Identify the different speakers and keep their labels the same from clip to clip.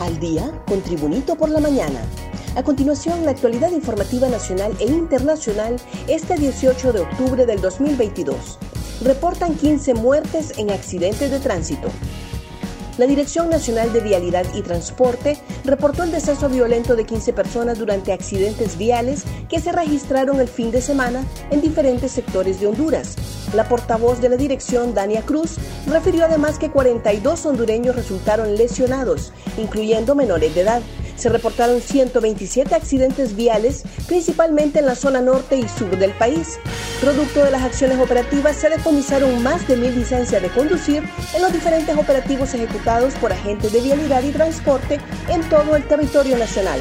Speaker 1: Al día con Tribunito por la mañana. A continuación, la actualidad informativa nacional e internacional este 18 de octubre del 2022. Reportan 15 muertes en accidentes de tránsito. La Dirección Nacional de Vialidad y Transporte reportó el deceso violento de 15 personas durante accidentes viales que se registraron el fin de semana en diferentes sectores de Honduras. La portavoz de la dirección, Dania Cruz, refirió además que 42 hondureños resultaron lesionados, incluyendo menores de edad se reportaron 127 accidentes viales, principalmente en la zona norte y sur del país. Producto de las acciones operativas, se decomisaron más de mil licencias de conducir en los diferentes operativos ejecutados por agentes de vialidad y transporte en todo el territorio nacional.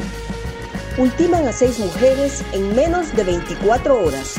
Speaker 1: Ultiman a seis mujeres en menos de 24 horas.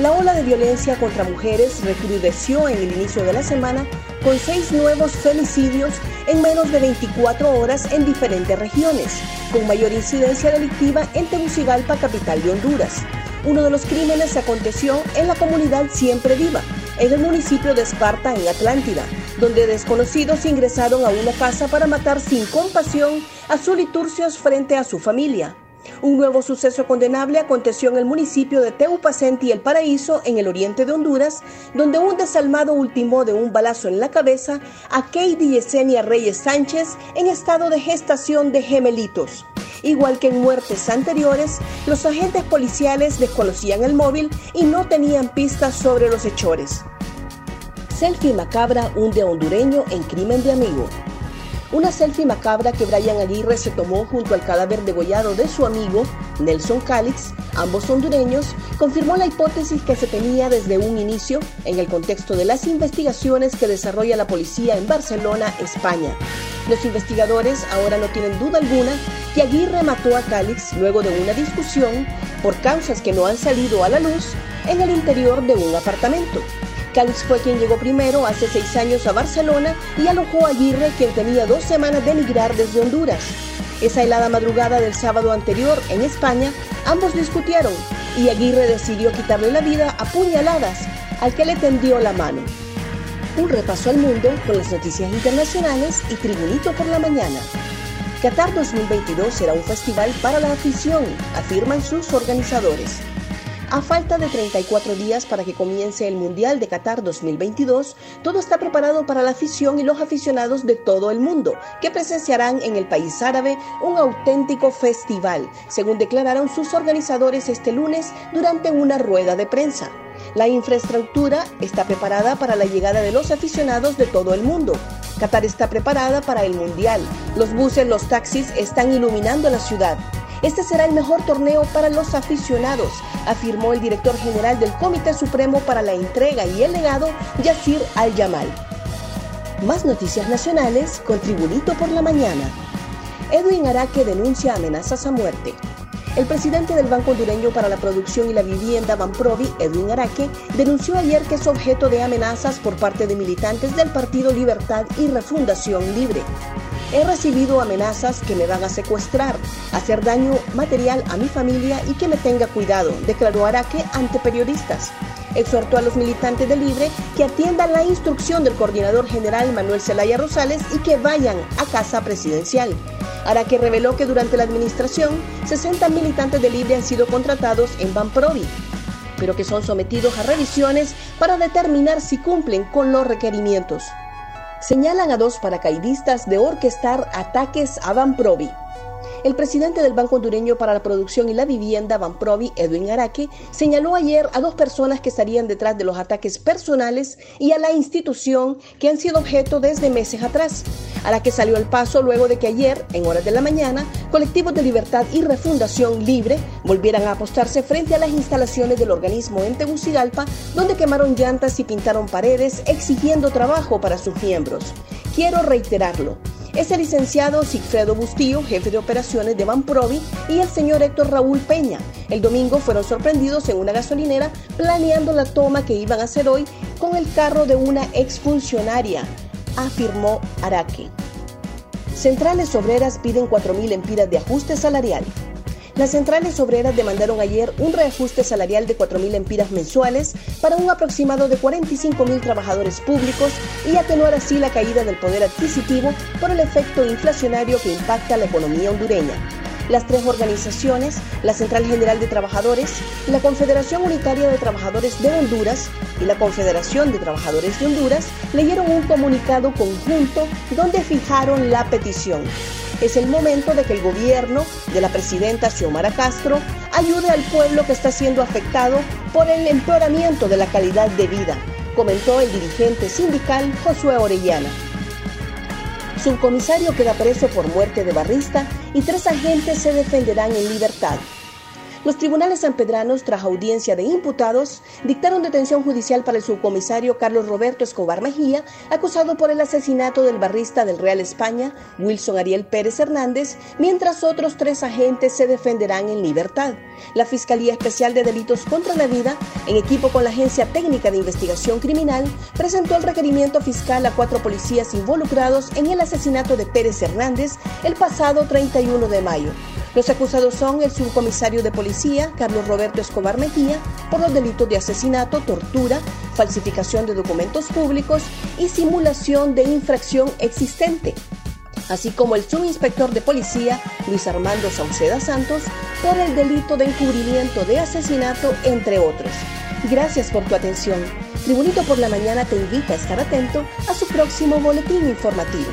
Speaker 1: La ola de violencia contra mujeres recrudeció en el inicio de la semana con seis nuevos femicidios en menos de 24 horas en diferentes regiones, con mayor incidencia delictiva en Tegucigalpa, capital de Honduras. Uno de los crímenes aconteció en la comunidad Siempre Viva, en el municipio de Esparta, en Atlántida, donde desconocidos ingresaron a una casa para matar sin compasión a Suliturcios frente a su familia. Un nuevo suceso condenable aconteció en el municipio de Teupacenti, El Paraíso, en el oriente de Honduras, donde un desalmado ultimó de un balazo en la cabeza a Katie Yesenia Reyes Sánchez en estado de gestación de gemelitos. Igual que en muertes anteriores, los agentes policiales desconocían el móvil y no tenían pistas sobre los hechores. Selfie macabra hunde a hondureño en crimen de amigo. Una selfie macabra que Brian Aguirre se tomó junto al cadáver degollado de su amigo, Nelson Calix, ambos hondureños, confirmó la hipótesis que se tenía desde un inicio en el contexto de las investigaciones que desarrolla la policía en Barcelona, España. Los investigadores ahora no tienen duda alguna que Aguirre mató a Calix luego de una discusión por causas que no han salido a la luz en el interior de un apartamento. Calix fue quien llegó primero hace seis años a Barcelona y alojó a Aguirre, quien tenía dos semanas de emigrar desde Honduras. Esa helada madrugada del sábado anterior en España, ambos discutieron y Aguirre decidió quitarle la vida a puñaladas al que le tendió la mano. Un repaso al mundo con las noticias internacionales y Tribunito por la mañana. Qatar 2022 será un festival para la afición, afirman sus organizadores. A falta de 34 días para que comience el Mundial de Qatar 2022, todo está preparado para la afición y los aficionados de todo el mundo, que presenciarán en el país árabe un auténtico festival, según declararon sus organizadores este lunes durante una rueda de prensa. La infraestructura está preparada para la llegada de los aficionados de todo el mundo. Qatar está preparada para el Mundial. Los buses, los taxis están iluminando la ciudad. Este será el mejor torneo para los aficionados, afirmó el director general del Comité Supremo para la Entrega y el Legado, Yacir Al-Yamal. Más noticias nacionales con Tribunito por la Mañana. Edwin Araque denuncia amenazas a muerte. El presidente del Banco Hondureño para la Producción y la Vivienda, Banprovi, Edwin Araque, denunció ayer que es objeto de amenazas por parte de militantes del Partido Libertad y Refundación Libre. He recibido amenazas que me van a secuestrar, hacer daño material a mi familia y que me tenga cuidado, declaró Araque ante periodistas. Exhortó a los militantes de Libre que atiendan la instrucción del coordinador general Manuel Zelaya Rosales y que vayan a casa presidencial. Araque reveló que durante la administración 60 militantes de Libre han sido contratados en Banprovi, pero que son sometidos a revisiones para determinar si cumplen con los requerimientos señalan a dos paracaidistas de orquestar ataques a Banprovi. El presidente del Banco Hondureño para la Producción y la Vivienda, Banprovi, Edwin Araque, señaló ayer a dos personas que estarían detrás de los ataques personales y a la institución que han sido objeto desde meses atrás, a la que salió el paso luego de que ayer, en horas de la mañana, colectivos de libertad y refundación libre volvieran a apostarse frente a las instalaciones del organismo en Tegucigalpa, donde quemaron llantas y pintaron paredes exigiendo trabajo para sus miembros. Quiero reiterarlo es el licenciado Sigfredo Bustillo, jefe de operaciones de Banprovi, y el señor Héctor Raúl Peña. El domingo fueron sorprendidos en una gasolinera planeando la toma que iban a hacer hoy con el carro de una exfuncionaria, afirmó Araque. Centrales obreras piden 4.000 empiras de ajuste salarial. Las centrales obreras demandaron ayer un reajuste salarial de 4.000 empiras mensuales para un aproximado de 45.000 trabajadores públicos y atenuar así la caída del poder adquisitivo por el efecto inflacionario que impacta la economía hondureña. Las tres organizaciones, la Central General de Trabajadores, la Confederación Unitaria de Trabajadores de Honduras y la Confederación de Trabajadores de Honduras, leyeron un comunicado conjunto donde fijaron la petición es el momento de que el gobierno de la presidenta Xiomara Castro ayude al pueblo que está siendo afectado por el empeoramiento de la calidad de vida, comentó el dirigente sindical Josué Orellana. Subcomisario queda preso por muerte de barrista y tres agentes se defenderán en libertad. Los tribunales sanpedranos, tras audiencia de imputados, dictaron detención judicial para el subcomisario Carlos Roberto Escobar Mejía, acusado por el asesinato del barrista del Real España, Wilson Ariel Pérez Hernández, mientras otros tres agentes se defenderán en libertad. La Fiscalía Especial de Delitos contra la Vida, en equipo con la Agencia Técnica de Investigación Criminal, presentó el requerimiento fiscal a cuatro policías involucrados en el asesinato de Pérez Hernández el pasado 31 de mayo. Los acusados son el subcomisario de policía, Carlos Roberto Escobar Mejía, por los delitos de asesinato, tortura, falsificación de documentos públicos y simulación de infracción existente, así como el subinspector de policía, Luis Armando Sauceda Santos, por el delito de encubrimiento de asesinato, entre otros. Gracias por tu atención. Tribunito por la Mañana te invita a estar atento a su próximo boletín informativo.